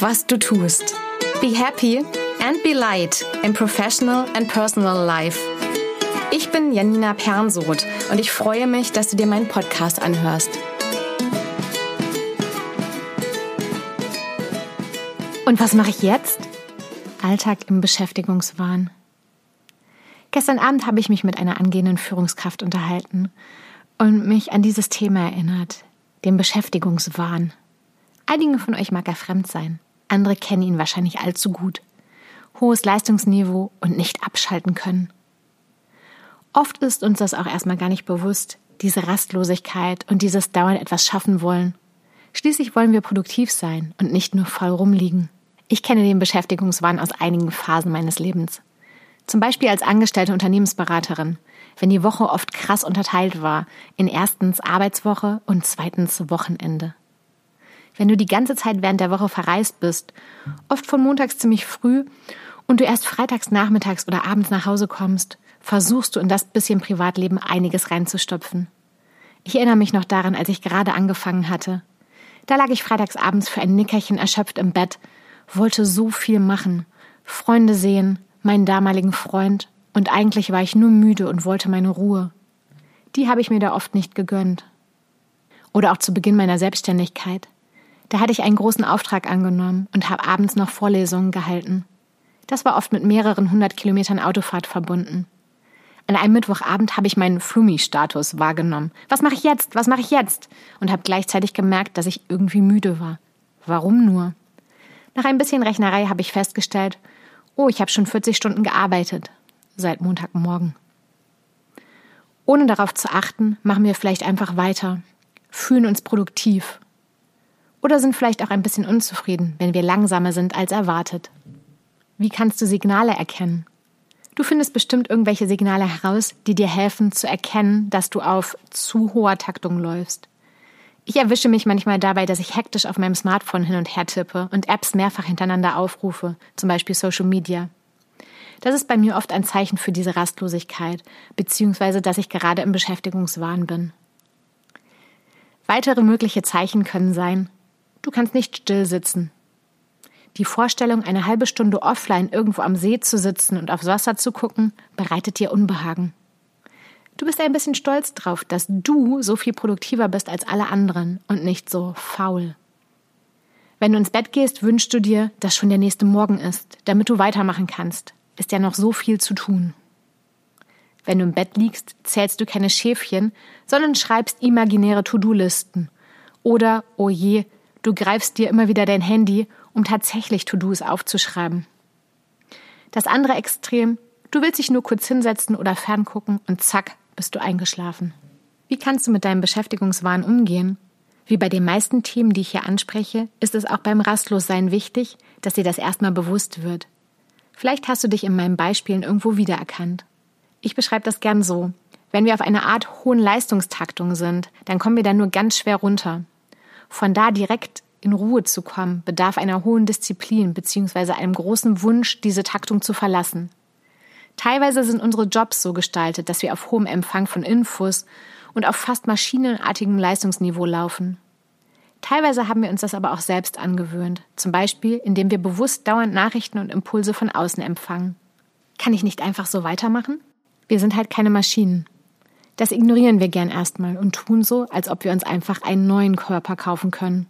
was du tust. Be happy and be light in professional and personal life. Ich bin Janina Pernsoth und ich freue mich, dass du dir meinen Podcast anhörst. Und was mache ich jetzt? Alltag im Beschäftigungswahn. Gestern Abend habe ich mich mit einer angehenden Führungskraft unterhalten und mich an dieses Thema erinnert, den Beschäftigungswahn. Einigen von euch mag er fremd sein, andere kennen ihn wahrscheinlich allzu gut. Hohes Leistungsniveau und nicht abschalten können. Oft ist uns das auch erstmal gar nicht bewusst, diese Rastlosigkeit und dieses dauernd etwas schaffen wollen. Schließlich wollen wir produktiv sein und nicht nur faul rumliegen. Ich kenne den Beschäftigungswahn aus einigen Phasen meines Lebens. Zum Beispiel als angestellte Unternehmensberaterin, wenn die Woche oft krass unterteilt war in erstens Arbeitswoche und zweitens Wochenende. Wenn du die ganze Zeit während der Woche verreist bist, oft von montags ziemlich früh und du erst freitags nachmittags oder abends nach Hause kommst, versuchst du in das bisschen Privatleben einiges reinzustopfen. Ich erinnere mich noch daran, als ich gerade angefangen hatte. Da lag ich freitags abends für ein Nickerchen erschöpft im Bett, wollte so viel machen, Freunde sehen, meinen damaligen Freund, und eigentlich war ich nur müde und wollte meine Ruhe. Die habe ich mir da oft nicht gegönnt. Oder auch zu Beginn meiner Selbstständigkeit. Da hatte ich einen großen Auftrag angenommen und habe abends noch Vorlesungen gehalten. Das war oft mit mehreren hundert Kilometern Autofahrt verbunden. An einem Mittwochabend habe ich meinen Flumi-Status wahrgenommen. Was mache ich jetzt? Was mache ich jetzt? Und habe gleichzeitig gemerkt, dass ich irgendwie müde war. Warum nur? Nach ein bisschen Rechnerei habe ich festgestellt, oh, ich habe schon 40 Stunden gearbeitet seit Montagmorgen. Ohne darauf zu achten, machen wir vielleicht einfach weiter, fühlen uns produktiv oder sind vielleicht auch ein bisschen unzufrieden, wenn wir langsamer sind als erwartet. Wie kannst du Signale erkennen? Du findest bestimmt irgendwelche Signale heraus, die dir helfen zu erkennen, dass du auf zu hoher Taktung läufst. Ich erwische mich manchmal dabei, dass ich hektisch auf meinem Smartphone hin und her tippe und Apps mehrfach hintereinander aufrufe, zum Beispiel Social Media. Das ist bei mir oft ein Zeichen für diese Rastlosigkeit, beziehungsweise dass ich gerade im Beschäftigungswahn bin. Weitere mögliche Zeichen können sein, du kannst nicht still sitzen. Die Vorstellung, eine halbe Stunde offline irgendwo am See zu sitzen und aufs Wasser zu gucken, bereitet dir Unbehagen. Du bist ein bisschen stolz drauf, dass du so viel produktiver bist als alle anderen und nicht so faul. Wenn du ins Bett gehst, wünschst du dir, dass schon der nächste Morgen ist, damit du weitermachen kannst ist ja noch so viel zu tun. Wenn du im Bett liegst, zählst du keine Schäfchen, sondern schreibst imaginäre To-Do-Listen. Oder, oh je, du greifst dir immer wieder dein Handy, um tatsächlich To-Dos aufzuschreiben. Das andere Extrem, du willst dich nur kurz hinsetzen oder ferngucken und zack, bist du eingeschlafen. Wie kannst du mit deinem Beschäftigungswahn umgehen? Wie bei den meisten Themen, die ich hier anspreche, ist es auch beim Rastlossein wichtig, dass dir das erstmal bewusst wird. Vielleicht hast du dich in meinen Beispielen irgendwo wiedererkannt. Ich beschreibe das gern so. Wenn wir auf einer Art hohen Leistungstaktung sind, dann kommen wir da nur ganz schwer runter. Von da direkt in Ruhe zu kommen, bedarf einer hohen Disziplin bzw. einem großen Wunsch, diese Taktung zu verlassen. Teilweise sind unsere Jobs so gestaltet, dass wir auf hohem Empfang von Infos und auf fast maschinenartigem Leistungsniveau laufen. Teilweise haben wir uns das aber auch selbst angewöhnt, zum Beispiel indem wir bewusst dauernd Nachrichten und Impulse von außen empfangen. Kann ich nicht einfach so weitermachen? Wir sind halt keine Maschinen. Das ignorieren wir gern erstmal und tun so, als ob wir uns einfach einen neuen Körper kaufen können.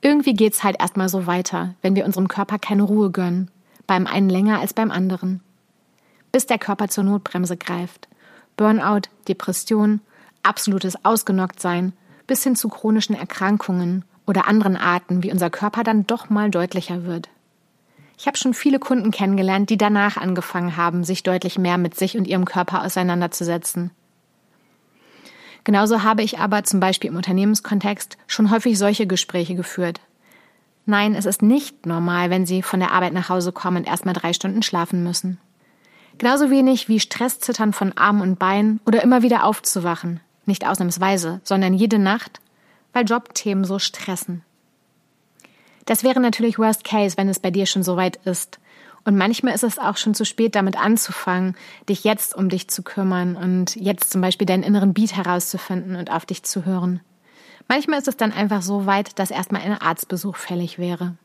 Irgendwie geht's halt erstmal so weiter, wenn wir unserem Körper keine Ruhe gönnen, beim einen länger als beim anderen. Bis der Körper zur Notbremse greift. Burnout, Depression, absolutes Ausgenocktsein, bis hin zu chronischen Erkrankungen oder anderen Arten, wie unser Körper dann doch mal deutlicher wird. Ich habe schon viele Kunden kennengelernt, die danach angefangen haben, sich deutlich mehr mit sich und ihrem Körper auseinanderzusetzen. Genauso habe ich aber zum Beispiel im Unternehmenskontext schon häufig solche Gespräche geführt. Nein, es ist nicht normal, wenn Sie von der Arbeit nach Hause kommen und erstmal drei Stunden schlafen müssen. Genauso wenig wie Stresszittern von Armen und Beinen oder immer wieder aufzuwachen, nicht ausnahmsweise, sondern jede Nacht, weil Jobthemen so stressen. Das wäre natürlich Worst Case, wenn es bei dir schon so weit ist. Und manchmal ist es auch schon zu spät, damit anzufangen, dich jetzt um dich zu kümmern und jetzt zum Beispiel deinen inneren Beat herauszufinden und auf dich zu hören. Manchmal ist es dann einfach so weit, dass erstmal ein Arztbesuch fällig wäre.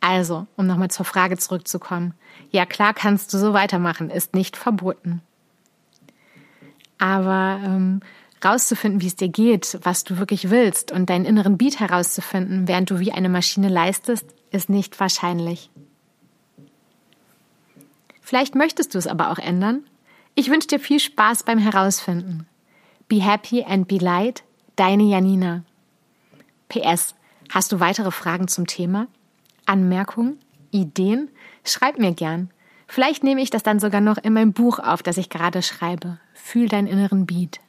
Also, um nochmal zur Frage zurückzukommen. Ja, klar kannst du so weitermachen, ist nicht verboten. Aber ähm, rauszufinden, wie es dir geht, was du wirklich willst und deinen inneren Beat herauszufinden, während du wie eine Maschine leistest, ist nicht wahrscheinlich. Vielleicht möchtest du es aber auch ändern. Ich wünsche dir viel Spaß beim Herausfinden. Be happy and be light, deine Janina. PS, hast du weitere Fragen zum Thema? Anmerkungen? Ideen? Schreib mir gern. Vielleicht nehme ich das dann sogar noch in mein Buch auf, das ich gerade schreibe. Fühl deinen inneren Beat.